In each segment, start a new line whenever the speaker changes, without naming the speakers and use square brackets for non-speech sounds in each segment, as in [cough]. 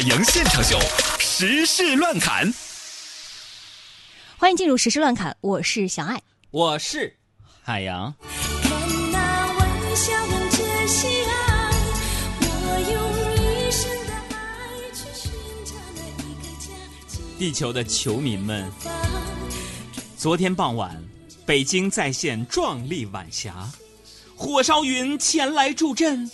海洋现场秀，时事乱侃。
欢迎进入时事乱侃，我是小爱。
我是海洋。
看那晚霞映着夕阳，我用一生的爱去寻找那一个家。
地球的球迷们，昨天傍晚，北京再现壮丽晚霞，火烧云前来助阵，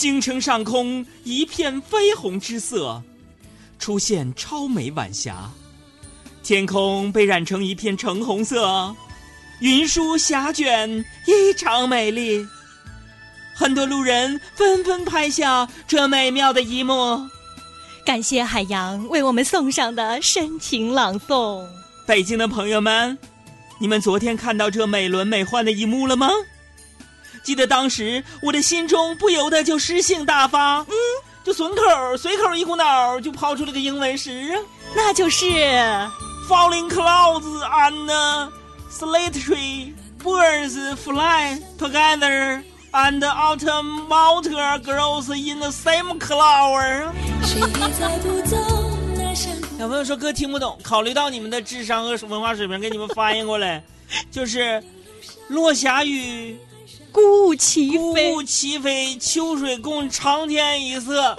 京城上空一片绯红之色，出现超美晚霞，天空被染成一片橙红色，云舒霞卷，异常美丽。很多路人纷纷拍下这美妙的一幕。
感谢海洋为我们送上的深情朗诵。
北京的朋友们，你们昨天看到这美轮美奂的一幕了吗？记得当时我的心中不由得就诗兴大发，嗯，就损口随口一股脑就抛出了个英文诗。啊
那就是。
：Falling clouds and solitary birds fly together, and autumn water grows in the same
谷。
小朋友说哥听不懂，考虑到你们的智商和文化水平，给你们翻译过来，就是落霞雨。
孤鹜齐
孤
飞。
鹜齐飞，秋水共长天一色。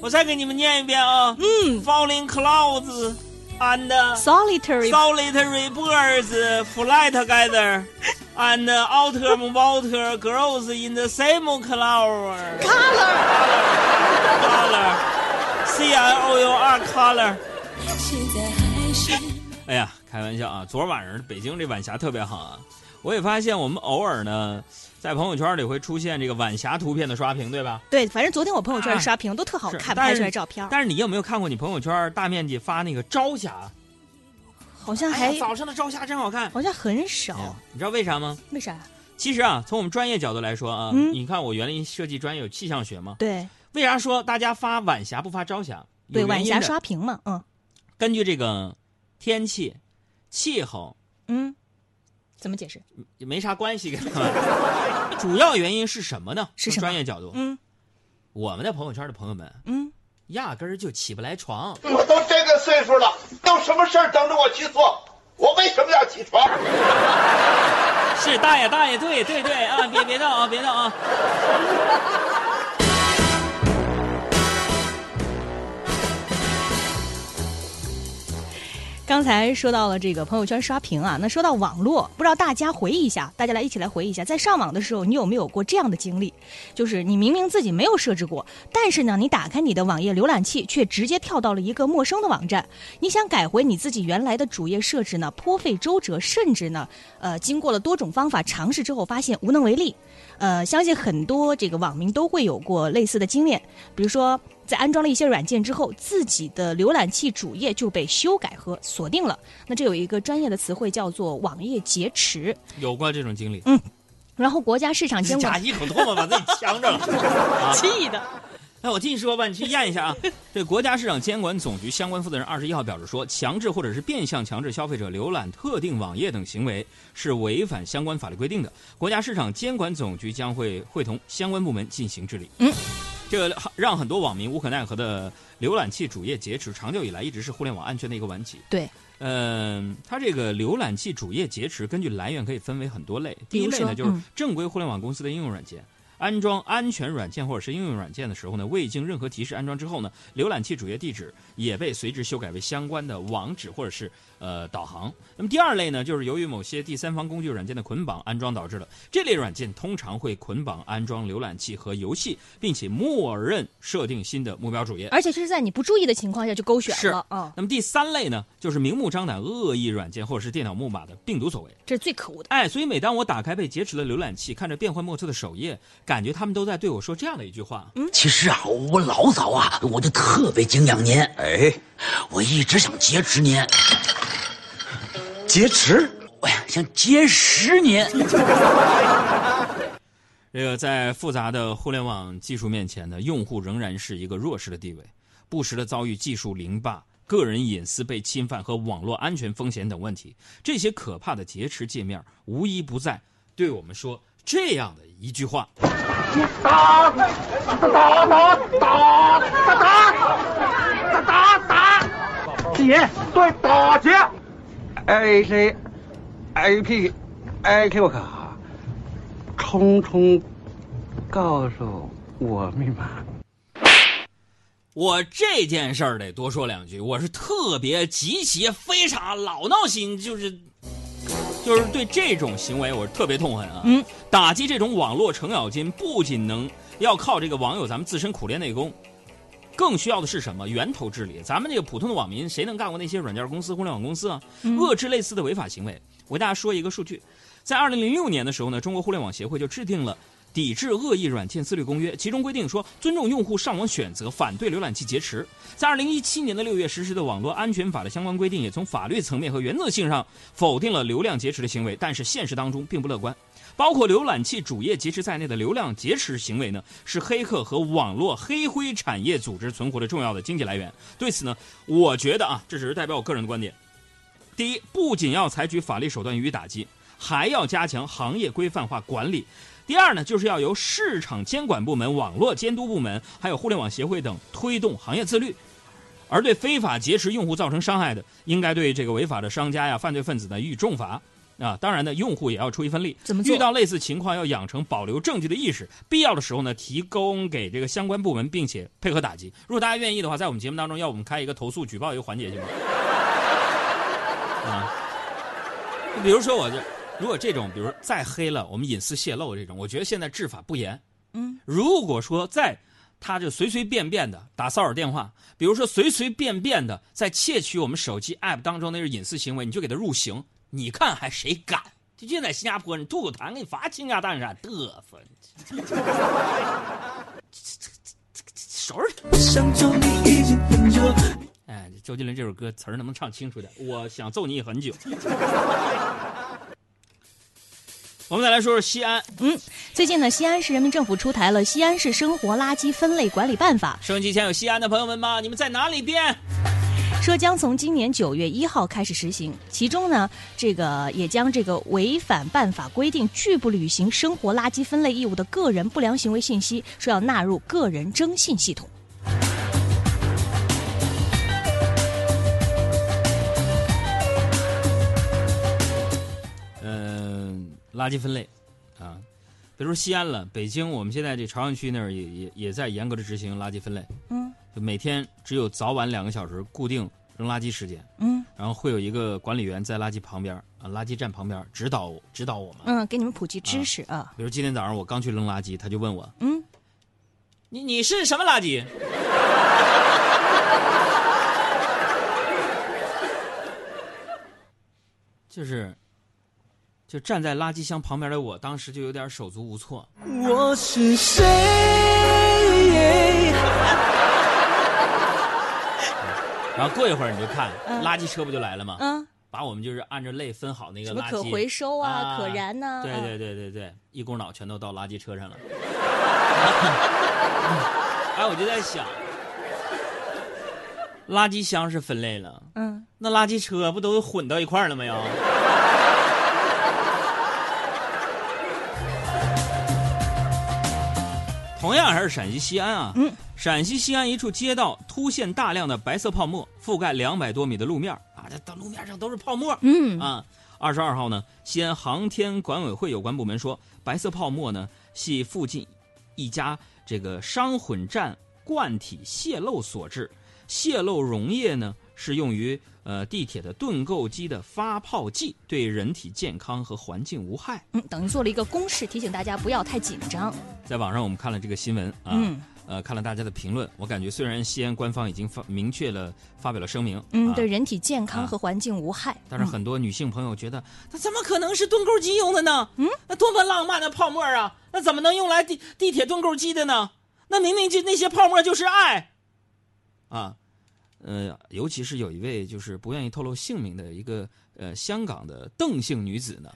我再给你们念一遍啊。
嗯
，Falling clouds and
Solitary
solitary birds fly together, and autumn water grows in the same cloud. Color. color, C I O U R color. 哎呀，开玩笑啊！昨儿晚上北京这晚霞特别好啊。我也发现我们偶尔呢，在朋友圈里会出现这个晚霞图片的刷屏，对吧？
对，反正昨天我朋友圈刷屏都特好看，拍出来照片，
但是你有没有看过你朋友圈大面积发那个朝霞？
好像还
哎早上的朝霞真好看。
好像很少
哎。你知道为啥吗？
为啥？
其实啊，从我们专业角度来说啊，
嗯
你看我园林设计专业有气象学嘛，
对
为啥说大家发晚霞不发朝霞？
对，晚霞刷屏嘛，嗯
根据这个天气、气候
嗯，怎么解释？
也没啥关系，[laughs] 主要原因是什么呢？从
是什么
专业角度，
嗯
我们的朋友圈的朋友们
嗯，
压根儿就起不来床。
我都这个岁数了，有什么事儿等着我去做？我为什么要起床？[laughs]
是大爷，大爷，对对对啊，别别闹啊，别闹啊！
刚才说到了这个朋友圈刷屏啊，那说到网络，不知道大家回忆一下，大家来一起来回忆一下，在上网的时候，你有没有过这样的经历？就是你明明自己没有设置过，但是呢，你打开你的网页浏览器，却直接跳到了一个陌生的网站。你想改回你自己原来的主页设置呢，颇费周折，甚至呢，呃，经过了多种方法尝试之后，发现无能为力。呃，相信很多这个网民都会有过类似的经验，比如说在安装了一些软件之后，自己的浏览器主页就被修改和锁定了。那这有一个专业的词汇叫做网页劫持。
有过这种经历，嗯
然后国家市场监管
假一口唾沫把自己呛着了。[laughs] [laughs]
气的，
那，我替你说吧，你去验一下啊。[laughs] 这国家市场监管总局相关负责人二十一号表示说，强制或者是变相强制消费者浏览特定网页等行为是违反相关法律规定的。国家市场监管总局将会会同相关部门进行治理。
嗯，
这个让很多网民无可奈何的浏览器主页劫持，长久以来一直是互联网安全的一个顽疾。
对，
嗯，它这个浏览器主页劫持，根据来源可以分为很多类。第一类呢，就是
嗯
正规互联网公司的应用软件。安装安全软件或者是应用软件的时候呢，未经任何提示安装之后呢，浏览器主页地址也被随之修改为相关的网址或者是呃导航。那么第二类呢，就是由于某些第三方工具软件的捆绑安装导致的。这类软件通常会捆绑安装浏览器和游戏，并且默认设定新的目标主页。
而且是在你不注意的情况下就勾选
是
了啊、
那么第三类呢，就是明目张胆恶意软件或者是电脑木马的病毒所为。
这是最可恶的。
哎，所以每当我打开被劫持的浏览器，看着变幻莫测的首页，感觉他们都在对我说这样的一句话：嗯
其实啊，我老早啊，我就特别敬仰您。哎，我一直想劫持您，劫持？我呀，想结识您。[laughs]
这个在复杂的互联网技术面前呢，用户仍然是一个弱势的地位，不时的遭遇技术凌霸、个人隐私被侵犯和网络安全风险等问题。这些可怕的劫持界面，无一不在对我们说这样的一句话：
打打打打打打！打打打，
劫，
对打劫。
A C A P A Q 卡，冲冲告诉我密码。
我这件事儿得多说两句，我是特别极其非常老闹心，就是就是对这种行为我是特别痛恨啊！
嗯，
打击这种网络程咬金，不仅能要靠这个网友咱们自身苦练内功，更需要的是什么？源头治理。咱们这个普通的网民，谁能干过那些软件公司、互联网公司啊？遏制类似的违法行为。我给大家说一个数据，在二零零六年的时候呢，中国互联网协会就制定了。抵制恶意软件自律公约，其中规定说，尊重用户上网选择，反对浏览器劫持。在二零一七年的六月实施的网络安全法的相关规定，也从法律层面和原则性上否定了流量劫持的行为，但是现实当中并不乐观。包括浏览器主页劫持在内的流量劫持行为呢，是黑客和网络黑灰产业组织存活的重要的经济来源。对此呢，我觉得啊，这只是代表我个人的观点。第一，不仅要采取法律手段予以打击，还要加强行业规范化管理。第二呢，就是要由市场监管部门、网络监督部门，还有互联网协会等推动行业自律。而对非法劫持用户造成伤害的，应该对这个违法的商家呀、犯罪分子呢予以重罚。啊，当然呢，用户也要出一份力。
怎么
遇到类似情况，要养成保留证据的意识，必要的时候呢，提供给这个相关部门，并且配合打击。如果大家愿意的话，在我们节目当中，要我们开一个投诉举报一个环节行吗？啊，就比如说我这。如果这种，比如再黑了，我们隐私泄露这种，我觉得现在治法不严。
嗯，
如果说在，他就随随便便的打骚扰电话，比如说随随便便的在窃取我们手机 app 当中那是隐私行为，你就给他入刑，你看还谁敢？就现在新加坡，你吐口痰给你罚倾家荡产，嘚瑟！手儿。
想救你已经很久。
哎，周杰伦这首歌词儿能不能唱清楚点？我想揍你很久。[laughs] 我们再来说说西安。
嗯，最近呢，西安市人民政府出台了《西安市生活垃圾分类管理办法》。
收音机前有西安的朋友们吗？你们在哪里边？
说将从今年九月一号开始实行，其中呢，这个也将这个违反办法规定拒不履行生活垃圾分类义务的个人不良行为信息，说要纳入个人征信系统。
嗯、垃圾分类，啊，别说西安了，北京，我们现在这朝阳区那儿也也也在严格的执行垃圾分类。
嗯
就每天只有早晚两个小时固定扔垃圾时间，
嗯
然后会有一个管理员在垃圾旁边啊，垃圾站旁边指导指导我们。
嗯，给你们普及知识啊。
比如今天早上我刚去扔垃圾，他就问我
嗯，：“
你你是什么垃圾？”就是，就站在垃圾箱旁边的我，当时就有点手足无措。
我是谁？
然后过一会儿你就看，
嗯
垃圾车不就来了吗？
嗯，
把我们就是按照类分好那个
什么
垃圾，
可回收啊
啊
可燃呐
对
啊
对对对对，一股脑全都到垃圾车上了。[laughs] 哎，我就在想，垃圾箱是分类了，
嗯，
那垃圾车不都混到一块儿了没有？同样还是陕西西安啊，
嗯，
陕西西安一处街道突现大量的白色泡沫，覆盖两百多米的路面啊，这到路面上都是泡沫，
嗯。
啊。二十二号呢，西安航天管委会有关部门说，白色泡沫呢系附近一家这个商混站罐体泄漏所致，泄漏溶液呢是用于呃地铁的盾构机的发泡剂，对人体健康和环境无害。
嗯，等于做了一个公示，提醒大家不要太紧张。
在网上我们看了这个新闻啊，
嗯
呃，看了大家的评论，我感觉虽然西安官方已经发明确了发表了声明，
嗯，
啊
对人体健康
啊
和环境无害。
但是很多女性朋友觉得，那怎么可能是盾构机用的呢？嗯，那多么浪漫的泡沫啊！那怎么能用来地地铁盾构机的呢？那明明就那些泡沫就是爱，啊，呃，尤其是有一位就是不愿意透露姓名的一个呃香港的邓姓女子呢，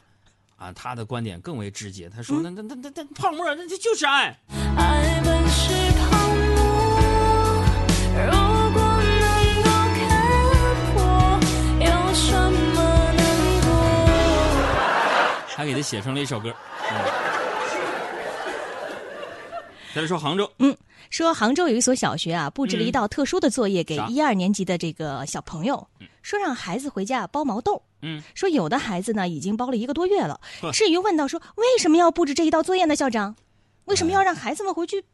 啊，她的观点更为直接，她说：“那那那那那泡沫，那这就是爱。”
爱本是泡沫，如果能够看破，有什么难过？
还给他写成了一首歌。嗯再来说杭州，
说杭州有一所小学啊，布置了一道特殊的作业给一二年级的这个小朋友，说让孩子回家包毛豆。
嗯，
说有的孩子呢已经包了一个多月了。[laughs] 至于问到说为什么要布置这一道作业呢？校长，为什么要让孩子们回去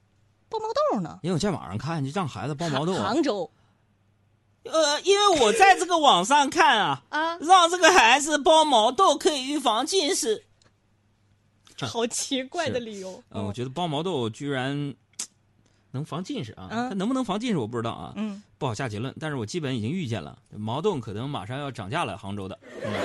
包毛豆呢？
因为我在网上看，就让孩子包毛豆啊。
杭州 [laughs]
呃，因为我在这个网上看啊，[laughs]
啊，
让这个孩子包毛豆可以预防近视。
好奇怪
的
理由。
呃，我觉得包毛豆居然能防近视啊，
嗯
它能不能防近视我不知道啊，
嗯，
不好下结论。但是我基本已经预见了，毛豆可能马上要涨价了，杭州的。嗯 [laughs]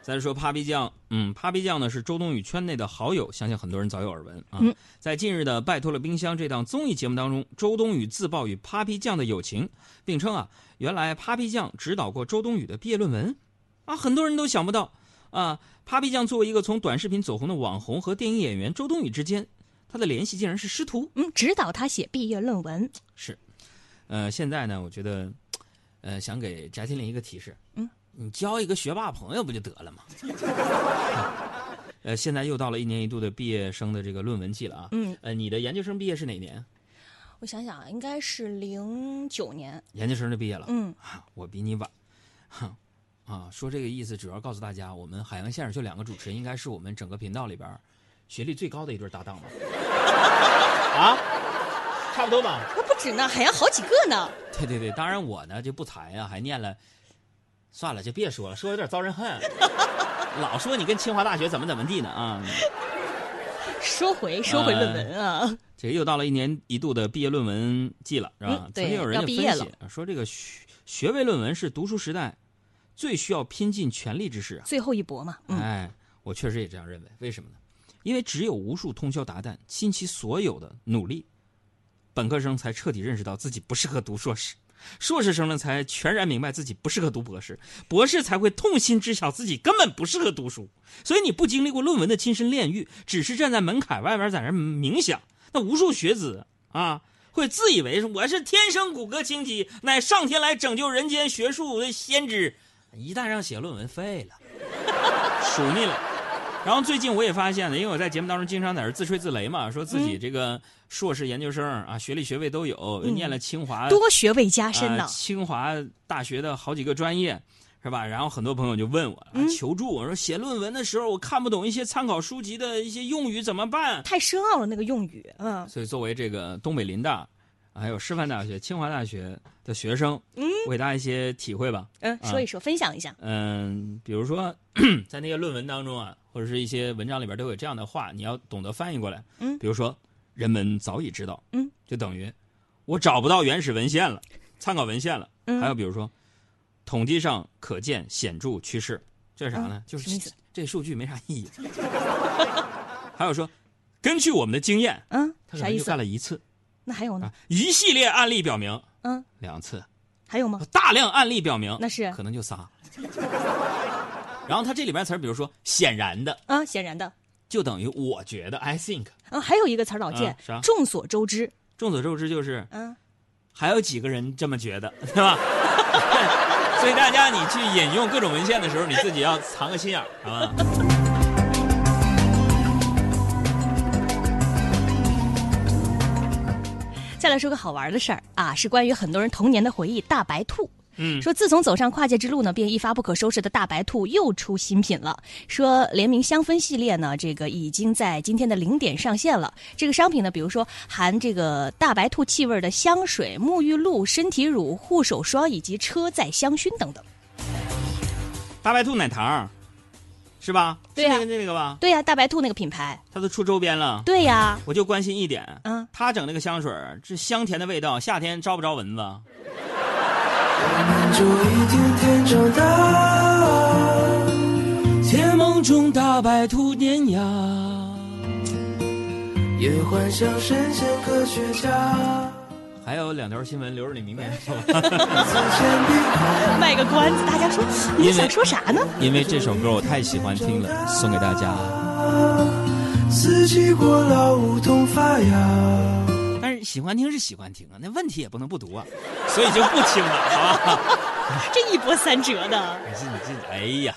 再说 Papi 酱，嗯，Papi 酱呢是周冬雨圈内的好友，相信很多人早有耳闻啊。
嗯
在近日的《拜托了冰箱》这档综艺节目当中，周冬雨自曝与 Papi 酱的友情，并称啊，原来 Papi 酱指导过周冬雨的毕业论文，啊，很多人都想不到啊，Papi 酱作为一个从短视频走红的网红和电影演员周冬雨之间，他的联系竟然是师徒。
嗯，指导他写毕业论文。
是，呃，现在呢，我觉得，呃，想给翟天临一个提示，
嗯，
你交一个学霸朋友不就得了吗？[laughs] 呃，现在又到了一年一度的毕业生的这个论文季了啊。
嗯，
呃，你的研究生毕业是哪年？
我想想啊，应该是零九年。
研究生就毕业了。
嗯，
啊，我比你晚。哼，啊，说这个意思主要告诉大家，我们海洋现场秀两个主持人应该是我们整个频道里边学历最高的一对搭档吧？啊，差不多吧。
那不止呢，海洋好几个呢。
对对对，当然我呢就不才呀、还念了，算了，就别说了，说有点遭人恨。[laughs] 老说你跟清华大学怎么怎么地呢啊！
说回说回论文啊，
这个又到了一年一度的毕业论文季了，是吧？
嗯对
曾经有人就
要毕业
分析说，这个学学位论文是读书时代最需要拼尽全力之事啊。
最后一搏嘛。嗯，
哎，我确实也这样认为。为什么呢？因为只有无数通宵达旦、倾其所有的努力，本科生才彻底认识到自己不适合读硕士，[laughs] 硕士生呢才全然明白自己不适合读博士，博士才会痛心知晓自己根本不适合读书。所以你不经历过论文的亲身炼狱，只是站在门槛外边在那冥想，那无数学子啊。会自以为是我是天生骨骼清奇，乃上天来拯救人间学术的先知，一旦让写论文废了，数腻了。然后最近我也发现了，因为我在节目当中经常在这自吹自擂嘛，说自己这个硕士研究生啊，学历学位都有，
嗯
念了清华
多学位加深呢
啊。清华大学的好几个专业，是吧？然后很多朋友就问我、求助，我说写论文的时候我看不懂一些参考书籍的一些用语怎么办？
太深奥了那个用语，嗯
所以作为这个东北林大，还有师范大学、清华大学的学生，
嗯
我给大家一些体会吧。
嗯，说一说，分享一下。
嗯，比如说在那些论文当中啊，或者是一些文章里边都有这样的话，你要懂得翻译过来。
嗯
比如说人们早已知道，
嗯，
就等于我找不到原始文献了，参考文献了。
嗯
还有比如说统计上可见显著趋势，这是啥呢？就是这数据没啥意义。[laughs] 还有说，根据我们的经验，
嗯，
他可能就干了一次
那还有呢
啊？，一系列案例表明
嗯，
两次，
还有吗？
大量案例表明
那是
可能就仨。[laughs] 然后他这里边词儿，比如说显然的，
啊，显然的。
就等于我觉得 I think。
嗯，还有一个词儿老见众所周知。
众所周知就是
嗯，
还有几个人这么觉得，对吧？[laughs] 所以大家你去引用各种文献的时候，你自己要藏个心眼儿，好吧？
再来说个好玩的事儿啊，是关于很多人童年的回忆——大白兔。
嗯，
说自从走上跨界之路呢，便一发不可收拾的大白兔又出新品了。说联名香氛系列呢，这个已经在今天的零点上线了。这个商品呢，比如说含这个大白兔气味的香水、沐浴露、身体乳、护手霜以及车载香薰等等。
大白兔奶糖，是吧？
对呀
是那个那个吧？
对呀、大白兔那个品牌。
它都出周边了。
对呀、
我就关心一点，
嗯，
他整那个香水，这香甜的味道，夏天招不招蚊子？
就一天天长大，
甜梦中大白兔碾压。
也幻想神仙科学家。
还有两条新闻留着你明天说。[laughs]
卖个关子，大家说你想说啥呢？
因为这首歌我太喜欢听了，送给大家。
四季过老，梧桐发芽。
但是喜欢听是喜欢听啊，那问题也不能不读啊，所以就不听了，好吧？[laughs]
这一波三折的。
你这你这，哎呀。